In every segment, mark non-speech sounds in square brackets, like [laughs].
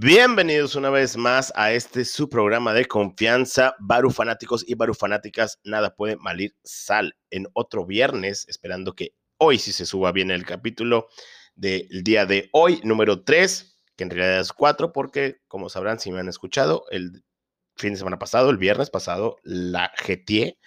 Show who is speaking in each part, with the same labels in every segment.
Speaker 1: Bienvenidos una vez más a este su programa de confianza, Baru fanáticos y Baru fanáticas. Nada puede malir sal en otro viernes, esperando que hoy sí se suba bien el capítulo del día de hoy, número 3, que en realidad es 4, porque como sabrán, si me han escuchado, el fin de semana pasado, el viernes pasado, la jeteé,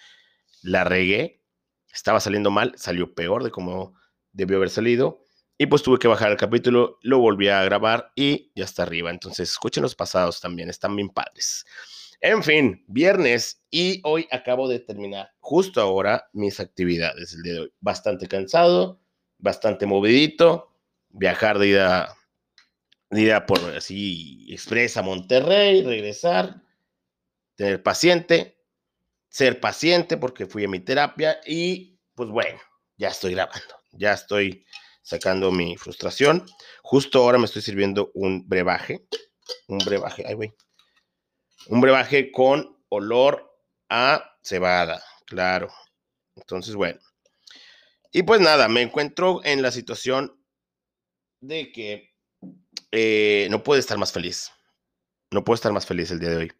Speaker 1: la regué, estaba saliendo mal, salió peor de como debió haber salido y pues tuve que bajar el capítulo, lo volví a grabar y ya está arriba. Entonces escuchen los pasados también, están bien padres. En fin, viernes y hoy acabo de terminar justo ahora mis actividades el día de hoy. Bastante cansado, bastante movidito, viajar de ida, de ida por así expresa a Monterrey, regresar, tener paciente, ser paciente porque fui a mi terapia y pues bueno, ya estoy grabando, ya estoy sacando mi frustración. Justo ahora me estoy sirviendo un brebaje, un brebaje, ay, güey, un brebaje con olor a cebada, claro. Entonces, bueno. Y pues nada, me encuentro en la situación de que eh, no puedo estar más feliz. No puedo estar más feliz el día de hoy.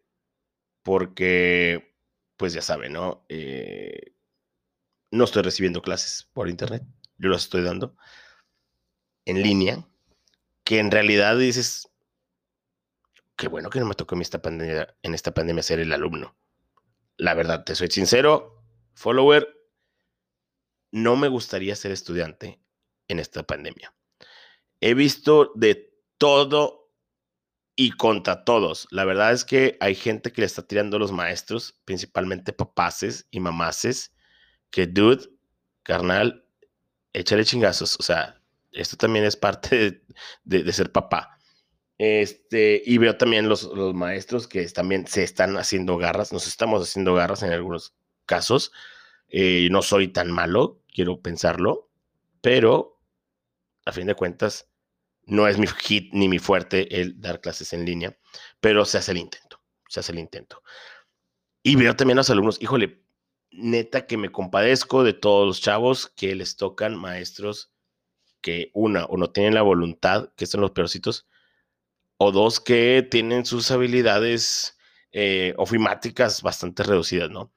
Speaker 1: Porque, pues ya saben, ¿no? Eh, no estoy recibiendo clases por internet. Yo las estoy dando en línea, que en realidad dices, qué bueno que no me tocó en esta pandemia, en esta pandemia ser el alumno. La verdad, te soy sincero, follower, no me gustaría ser estudiante en esta pandemia. He visto de todo y contra todos. La verdad es que hay gente que le está tirando a los maestros, principalmente papaces y mamaces, que dude, carnal, échale chingazos. O sea, esto también es parte de, ser papá. Este, y veo también los, los, maestros que también se están haciendo garras, nos estamos haciendo garras en algunos casos. Eh, no soy tan malo, quiero pensarlo, pero a fin de cuentas no es mi hit ni mi fuerte el dar clases en línea, pero se hace el intento, se hace el intento. Y veo también a los alumnos, híjole, neta que me compadezco de todos los chavos que les tocan maestros que una, o no tienen la voluntad, que son los peorcitos, o dos, que tienen sus habilidades eh, ofimáticas bastante reducidas, ¿no?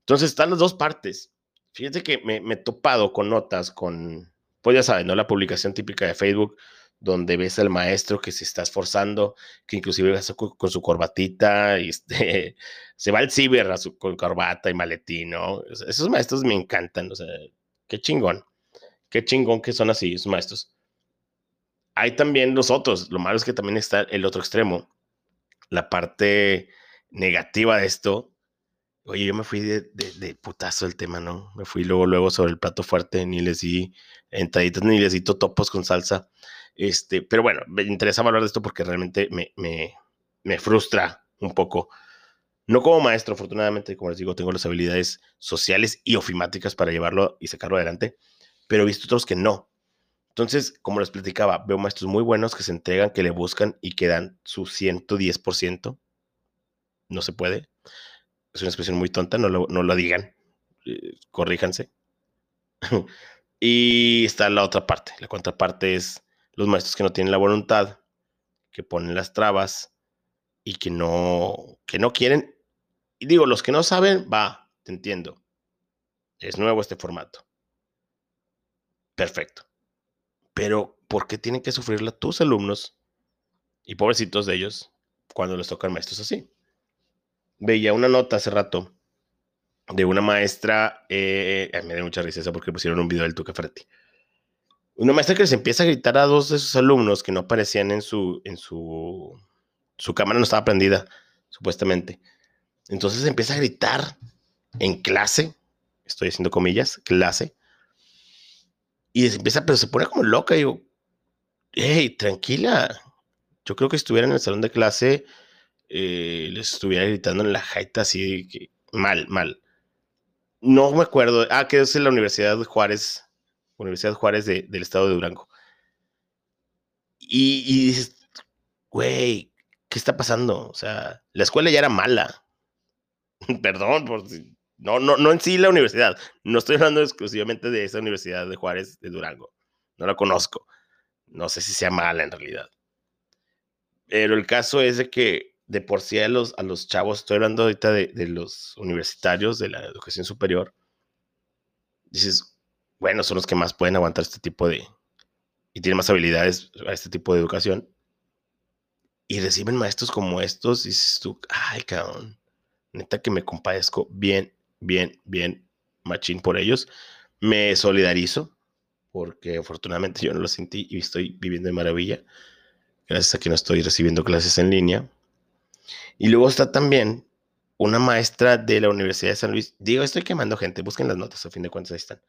Speaker 1: Entonces están las dos partes. Fíjate que me, he topado con notas, con, pues ya saben, ¿no? La publicación típica de Facebook, donde ves al maestro que se está esforzando, que inclusive con, con su corbatita, y este, [laughs] se va al ciber con corbata y maletín, ¿no? Esos maestros me encantan, o sea, qué chingón. Qué chingón que son así, esos maestros. Hay también los otros. Lo malo es que también está el otro extremo. La parte negativa de esto. Oye, yo me fui de, putazo el tema, ¿no? Me fui luego, luego sobre el plato fuerte, ni les di entraditas, ni les di topos con salsa. Este, pero bueno, me interesa hablar de esto porque realmente me, me, me frustra un poco. No como maestro, afortunadamente, como les digo, tengo las habilidades sociales y ofimáticas para llevarlo y sacarlo adelante pero he visto otros que no. Entonces, como les platicaba, veo maestros muy buenos que se entregan, que le buscan y que dan su 110%. No se puede. Es una expresión muy tonta, no lo, no lo digan. Eh, corríjanse. [laughs] y está la otra parte. La contraparte es los maestros que no tienen la voluntad, que ponen las trabas y que no, que no quieren. Y digo, los que no saben, va, te entiendo. Es nuevo este formato perfecto. Pero, ¿por qué tienen que sufrirla tus alumnos y pobrecitos de ellos cuando les tocan maestros así? Veía una nota hace rato de una maestra, eh, me dio mucha risa porque pusieron un video del Tuca Ferretti. Una maestra que les empieza a gritar a dos de sus alumnos que no aparecían en su, en su, su cámara no estaba prendida, supuestamente. Entonces empieza a gritar en clase, estoy haciendo comillas, clase, y empieza, pero se pone como loca. Y digo, hey, tranquila. Yo creo que estuviera en el salón de clase, eh, les estuviera gritando en la jaita así, que, mal, mal. No me acuerdo. Ah, que es en la Universidad de Juárez, Universidad de Juárez del estado de Durango. Y, y dices, güey, ¿qué está pasando? O sea, la escuela ya era mala. [laughs] Perdón por si no, no, no en sí la universidad. No estoy hablando exclusivamente de esa universidad de Juárez de Durango. No la conozco. No sé si sea mala en realidad. Pero el caso es de que de por sí a los, a los chavos, estoy hablando ahorita de, de los universitarios de la educación superior, dices, bueno, son los que más pueden aguantar este tipo de, y tienen más habilidades a este tipo de educación. Y reciben maestros como estos, y dices tú, ay, cabrón, neta que me compadezco bien, bien, bien, machín por ellos. Me solidarizo, porque afortunadamente yo no lo sentí y estoy viviendo de maravilla, gracias a que no estoy recibiendo clases en línea. Y luego está también una maestra de la Universidad de San Luis. Digo, estoy quemando gente, busquen las notas, a fin de cuentas ahí están.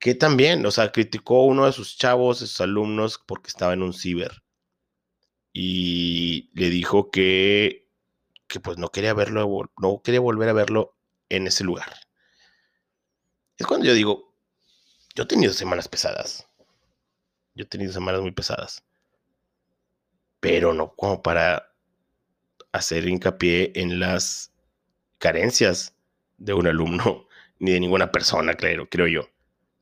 Speaker 1: Que también, o sea, criticó a uno de sus chavos, de sus alumnos, porque estaba en un ciber. Y le dijo que, que pues no quería verlo, no quería volver a verlo en ese lugar. Es cuando yo digo, yo he tenido semanas pesadas. Yo he tenido semanas muy pesadas. Pero no como para hacer hincapié en las carencias de un alumno [laughs] ni de ninguna persona, claro, creo yo.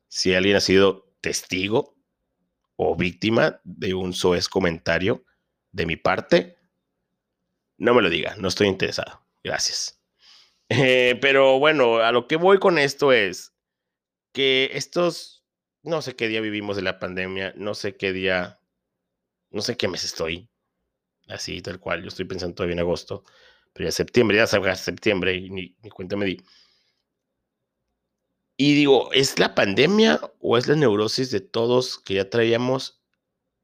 Speaker 1: Si alguien ha sido testigo o víctima de un soez comentario de mi parte, no me lo diga, no estoy interesado. Gracias. Eh, pero bueno, a lo que voy con esto es que estos, no sé qué día vivimos de la pandemia, no sé qué día, no sé qué mes estoy, así tal cual, yo estoy pensando todavía en agosto, pero ya septiembre, ya salga septiembre y ni, ni cuenta me di. Y digo, ¿es la pandemia o es la neurosis de todos que ya traíamos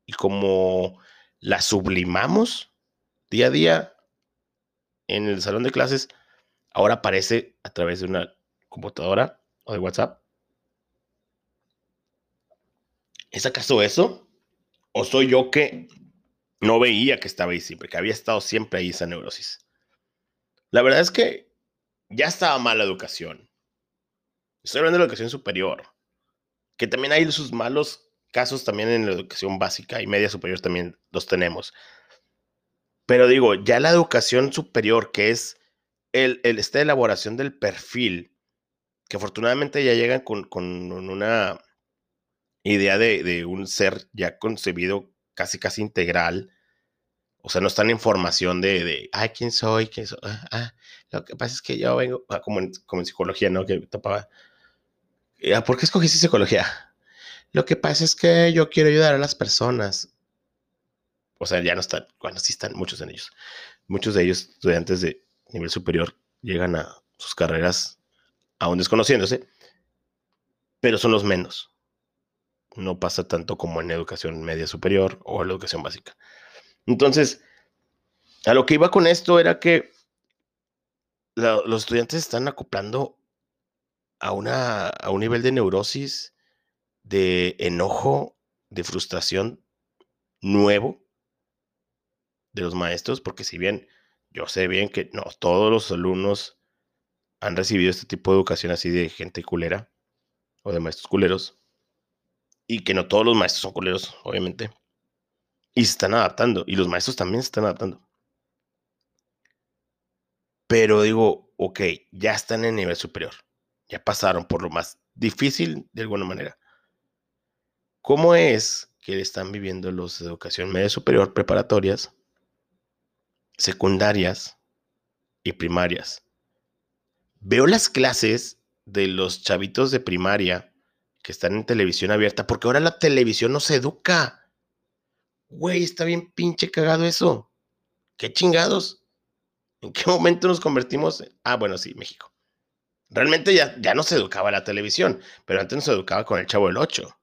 Speaker 1: y como la sublimamos día a día en el salón de clases? Ahora aparece a través de una computadora o de WhatsApp. ¿Es acaso eso? ¿O soy yo que no veía que estaba ahí siempre, que había estado siempre ahí esa neurosis. La verdad es que ya estaba mal la educación. Estoy hablando de la educación superior, que también hay sus malos casos también en la educación básica y media superior también los tenemos. Pero digo, ya la educación superior, que es el, esta elaboración del perfil, que afortunadamente ya llegan con, una idea de, de, un ser ya concebido casi, casi integral. O sea, no están en formación de, de ay, ¿quién soy? ¿Quién soy? Ah, ah, lo que pasa es que yo vengo, ah, como, en, como en psicología, ¿no? Que tapaba. Ah, ¿Por qué escogiste psicología? Lo que pasa es que yo quiero ayudar a las personas. O sea, ya no están, bueno, sí están muchos en ellos. Muchos de ellos, estudiantes de nivel superior, llegan a sus carreras aún desconociéndose, pero son los menos no pasa tanto como en educación media superior o en la educación básica. Entonces, a lo que iba con esto era que los estudiantes están acoplando a, una, a un nivel de neurosis, de enojo, de frustración nuevo de los maestros, porque si bien yo sé bien que no todos los alumnos han recibido este tipo de educación así de gente culera o de maestros culeros, y que no todos los maestros son culeros, obviamente. Y se están adaptando. Y los maestros también se están adaptando. Pero digo, ok, ya están en nivel superior. Ya pasaron por lo más difícil de alguna manera. ¿Cómo es que están viviendo los de educación media superior preparatorias, secundarias y primarias? Veo las clases de los chavitos de primaria que están en televisión abierta, porque ahora la televisión no se educa. Güey, está bien pinche cagado eso. ¿Qué chingados? ¿En qué momento nos convertimos? Ah, bueno, sí, México. Realmente ya, ya no se educaba la televisión, pero antes nos educaba con el Chavo del 8.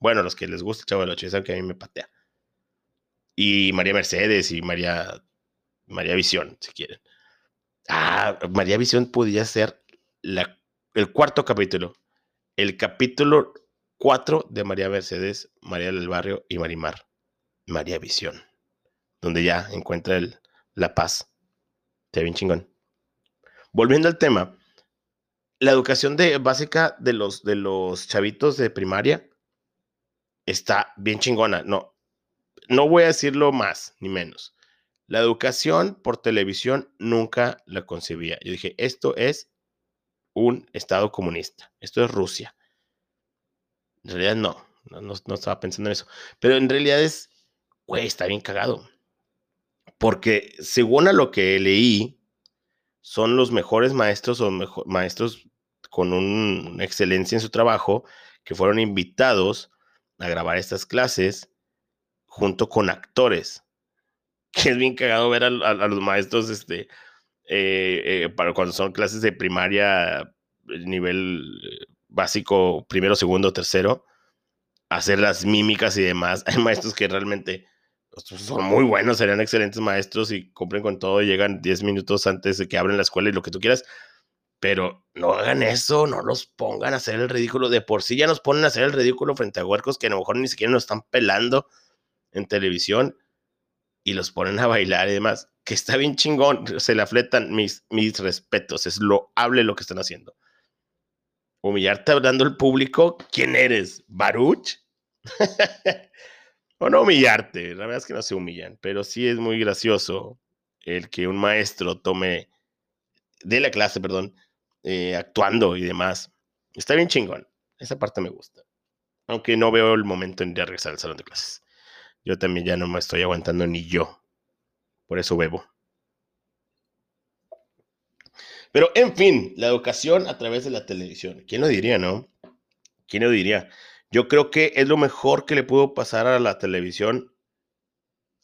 Speaker 1: Bueno, los que les gusta el Chavo del 8, ya saben que a mí me patea. Y María Mercedes y María, María Visión, si quieren. Ah, María Visión podría ser la, el cuarto capítulo el capítulo 4 de María Mercedes, María del Barrio y Marimar, María Visión, donde ya encuentra el, la paz. Está bien chingón. Volviendo al tema, la educación de, básica de los, de los chavitos de primaria está bien chingona. No, no voy a decirlo más ni menos. La educación por televisión nunca la concebía. Yo dije, esto es un Estado comunista. Esto es Rusia. En realidad no, no, estaba pensando en eso. Pero en realidad es, güey, está bien cagado. porque según a lo que leí, son los mejores maestros o maestros con una excelencia en su trabajo que fueron invitados a grabar estas clases junto con actores. Que es bien cagado ver a, los maestros este, eh, eh, para cuando son clases de primaria, nivel básico, primero, segundo, tercero, hacer las mímicas y demás. [laughs] Hay maestros que realmente son muy buenos, serían excelentes maestros y cumplen con todo, llegan 10 minutos antes de que abren la escuela y lo que tú quieras, pero no hagan eso, no los pongan a hacer el ridículo. De por sí ya nos ponen a hacer el ridículo frente a huercos que a lo mejor ni siquiera nos están pelando en televisión y los ponen a bailar y demás, que está bien chingón, se le afletan mis, mis respetos, es lo hable lo que están haciendo. Humillarte hablando al público, ¿quién eres? ¿Baruch? [laughs] o no humillarte, la verdad es que no se humillan, pero sí es muy gracioso el que un maestro tome de la clase, perdón, eh, actuando y demás. Está bien chingón, esa parte me gusta. Aunque no veo el momento en de regresar al salón de clases. Yo también ya no me estoy aguantando ni yo. Por eso bebo. Pero en fin, la educación a través de la televisión. ¿Quién lo diría, no? ¿Quién lo diría? Yo creo que es lo mejor que le pudo pasar a la televisión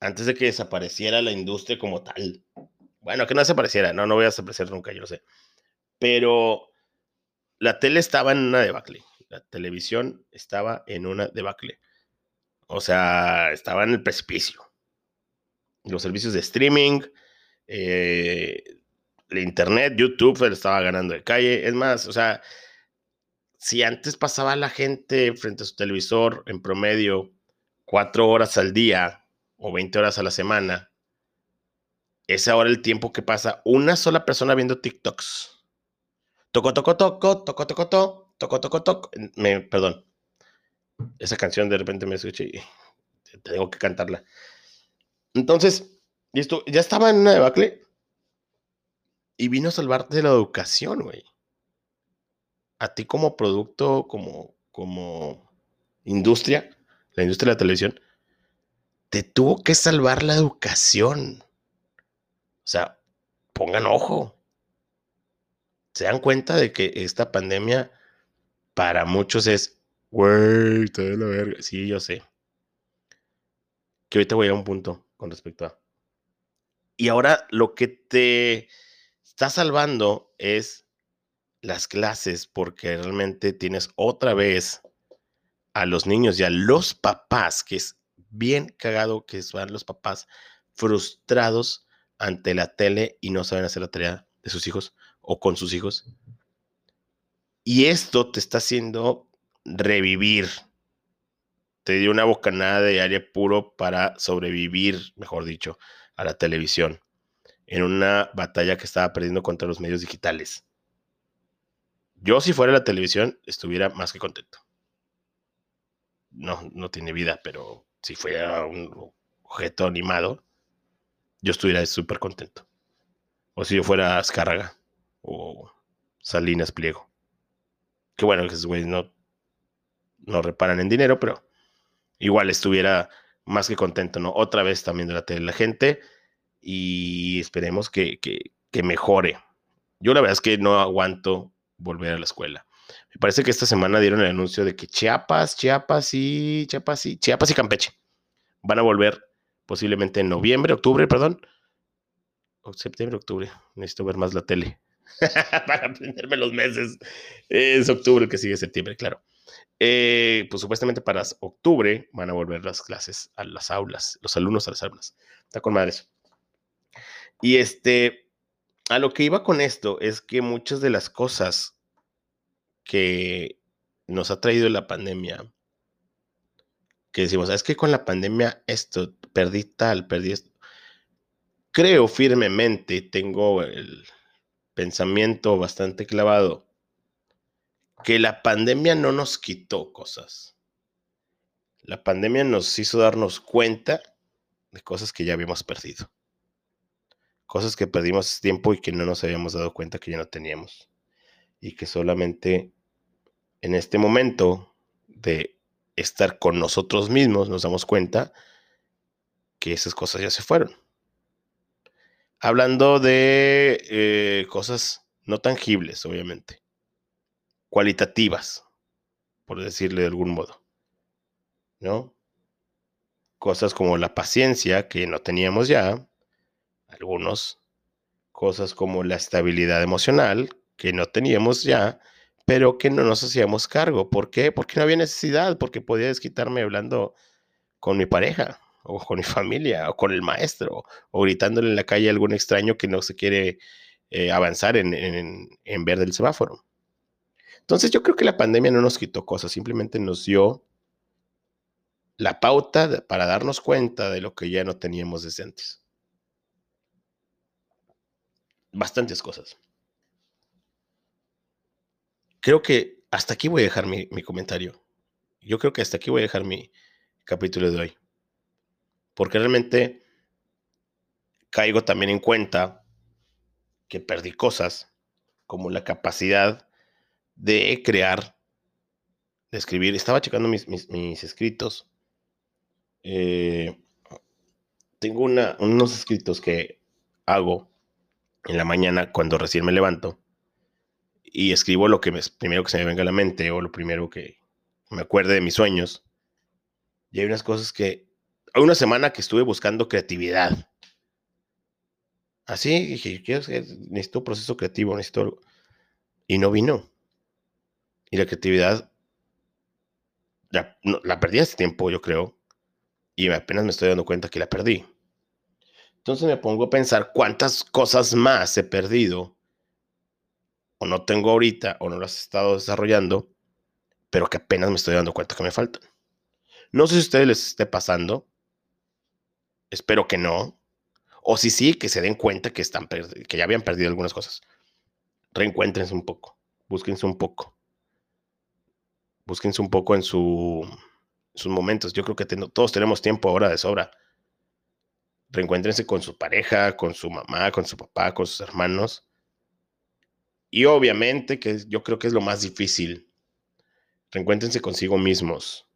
Speaker 1: antes de que desapareciera la industria como tal. Bueno, que no desapareciera, no, no voy a desaparecer nunca, yo lo sé. Pero la tele estaba en una debacle. La televisión estaba en una debacle. O sea, estaba en el precipicio. Los servicios de streaming, eh, el internet, YouTube, estaba ganando de calle. Es más, o sea, si antes pasaba la gente frente a su televisor en promedio cuatro horas al día o 20 horas a la semana, es ahora el tiempo que pasa una sola persona viendo TikToks. Toco, toco, toco, toco, toco, toco, toco, toco, toco. Me, perdón. Esa canción de repente me escuché y tengo que cantarla. Entonces, esto ya estaba en una debacle y vino a salvarte la educación, güey a ti como producto, como, como industria, la industria de la televisión, te tuvo que salvar la educación. O sea, pongan ojo. Se dan cuenta de que esta pandemia para muchos es, güey, te la verga. Sí, yo sé. Que ahorita voy a un punto con respecto a. Y ahora lo que te está salvando es las clases porque realmente tienes otra vez a los niños y a los papás, que es bien cagado que son los papás frustrados ante la tele y no saben hacer la tarea de sus hijos o con sus hijos. Y esto te está haciendo revivir. Te dio una bocanada de aire puro para sobrevivir, mejor dicho, a la televisión en una batalla que estaba perdiendo contra los medios digitales. Yo, si fuera la televisión, estuviera más que contento. No, no tiene vida, pero si fuera un objeto animado, yo estuviera súper contento. O si yo fuera Azcárraga o Salinas Pliego. Que bueno, que esos güeyes no, no reparan en dinero, pero igual estuviera más que contento, ¿no? Otra vez también de la tele la gente y esperemos que, que, que mejore. Yo la verdad es que no aguanto volver a la escuela. Me parece que esta semana dieron el anuncio de que Chiapas, Chiapas y Chiapas y Chiapas y Campeche van a volver posiblemente en noviembre, octubre, perdón. O septiembre, octubre. Necesito ver más la tele [laughs] para aprenderme los meses. Es octubre que sigue septiembre, claro. Eh, pues supuestamente para octubre van a volver las clases a las aulas, los alumnos a las aulas. Está con madres. Y este, a lo que iba con esto es que muchas de las cosas que nos ha traído la pandemia, que decimos, es que con la pandemia esto, perdí tal, perdí esto. Creo firmemente, tengo el pensamiento bastante clavado, que la pandemia no nos quitó cosas. La pandemia nos hizo darnos cuenta de cosas que ya habíamos perdido cosas que perdimos tiempo y que no nos habíamos dado cuenta que ya no teníamos. Y que solamente en este momento de estar con nosotros mismos nos damos cuenta que esas cosas ya se fueron. hablando de eh, cosas no tangibles, obviamente, cualitativas, por decirle de algún modo, ¿no? Cosas como la paciencia que no teníamos ya, algunos, cosas como la estabilidad emocional que no teníamos ya, pero que no nos hacíamos cargo. ¿Por qué? Porque no había necesidad, porque podía desquitarme hablando con mi pareja, o con mi familia, o con el maestro, o gritándole en la calle a algún extraño que no se quiere eh, avanzar en, en, en ver del semáforo. Entonces yo creo que la pandemia no nos quitó cosas, simplemente nos dio la pauta para darnos cuenta de lo que ya no teníamos desde antes. Bastantes cosas. Creo que hasta aquí voy a dejar mi, mi comentario. Yo creo que hasta aquí voy a dejar mi capítulo de hoy. Porque realmente caigo también en cuenta que perdí cosas como la capacidad de crear, de escribir. Estaba checando mis, mis, escritos. Eh, tengo unos escritos que hago en la mañana cuando recién me levanto y escribo lo que me, primero que se me venga a la mente o lo primero que me acuerde de mis sueños. Y hay unas cosas que, hay una semana que estuve buscando creatividad. Así dije, necesito un proceso creativo, necesito Y no vino. Y la creatividad la, perdí hace tiempo, yo creo. Y apenas me estoy dando cuenta que la perdí. Entonces me pongo a pensar cuántas cosas más he perdido o no tengo ahorita o no las he estado desarrollando, pero que apenas me estoy dando cuenta que me faltan. No sé si a ustedes les esté pasando. Espero que no. O si sí, que se den cuenta que, están que ya habían perdido algunas cosas. Reencuéntrense un poco. Búsquense un poco búsquense un poco en su, sus momentos. Yo creo que todos tenemos tiempo ahora de sobra. Reencuéntrense con su pareja, con su mamá, con su papá, con sus hermanos. Y obviamente, que yo creo que es lo más difícil, reencuéntrense consigo mismos.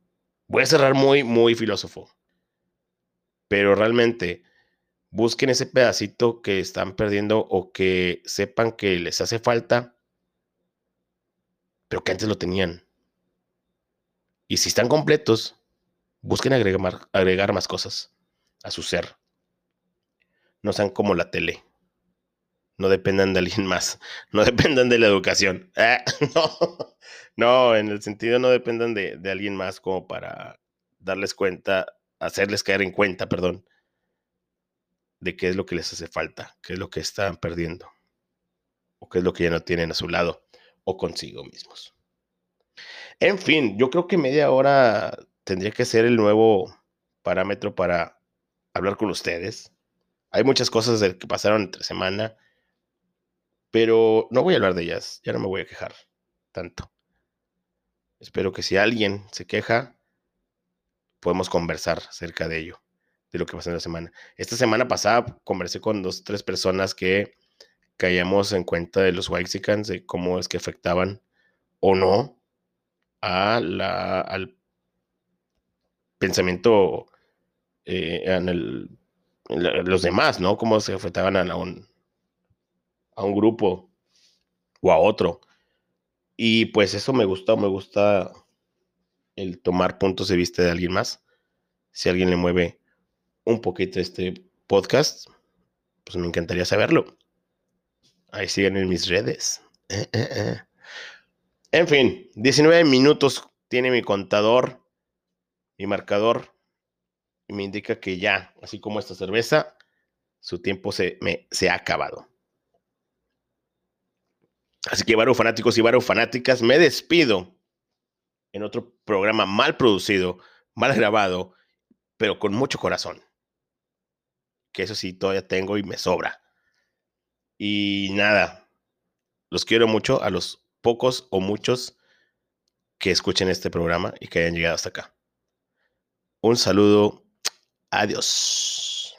Speaker 1: Voy a cerrar muy, muy filósofo. Pero realmente, busquen ese pedacito que están perdiendo o que sepan que les hace falta, pero que antes lo tenían. Y si están completos, busquen agregar, más cosas a su ser. No sean como la tele. No dependan de alguien más. [laughs] No dependan de la educación. Ah, [laughs] no, no, en el sentido no dependan de, de alguien más como para darles cuenta, hacerles caer en cuenta, perdón, de qué es lo que les hace falta, qué es lo que están perdiendo, o qué es lo que ya no tienen a su lado o consigo mismos. En fin, yo creo que media hora tendría que ser el nuevo parámetro para hablar con ustedes. Hay muchas cosas que pasaron entre semana, pero no voy a hablar de ellas, ya no me voy a quejar tanto. Espero que si alguien se queja, podemos conversar acerca de ello, de lo que pasó en la semana. Esta semana pasada conversé con dos, tres personas que caíamos en cuenta de los Waxicans, de cómo es que afectaban o no a la, al pensamiento eh, en, el, los demás, ¿no? Cómo se afectaban a, un, a un grupo o a otro. Y pues eso me gusta, me gusta el tomar puntos de vista de alguien más. Si alguien le mueve un poquito este podcast, pues me encantaría saberlo. Ahí siguen en mis redes. Eh, eh, en fin, 19 minutos tiene mi contador, mi marcador, y me indica que ya, así como esta cerveza, su tiempo se, me, se ha acabado. Así que, Baru fanáticos y Baru fanáticas, me despido en otro programa mal producido, mal grabado, pero con mucho corazón. Que eso sí, todavía tengo y me sobra. Y nada, los quiero mucho a los pocos o muchos que escuchen este programa y que hayan llegado hasta acá. Un saludo. Adiós.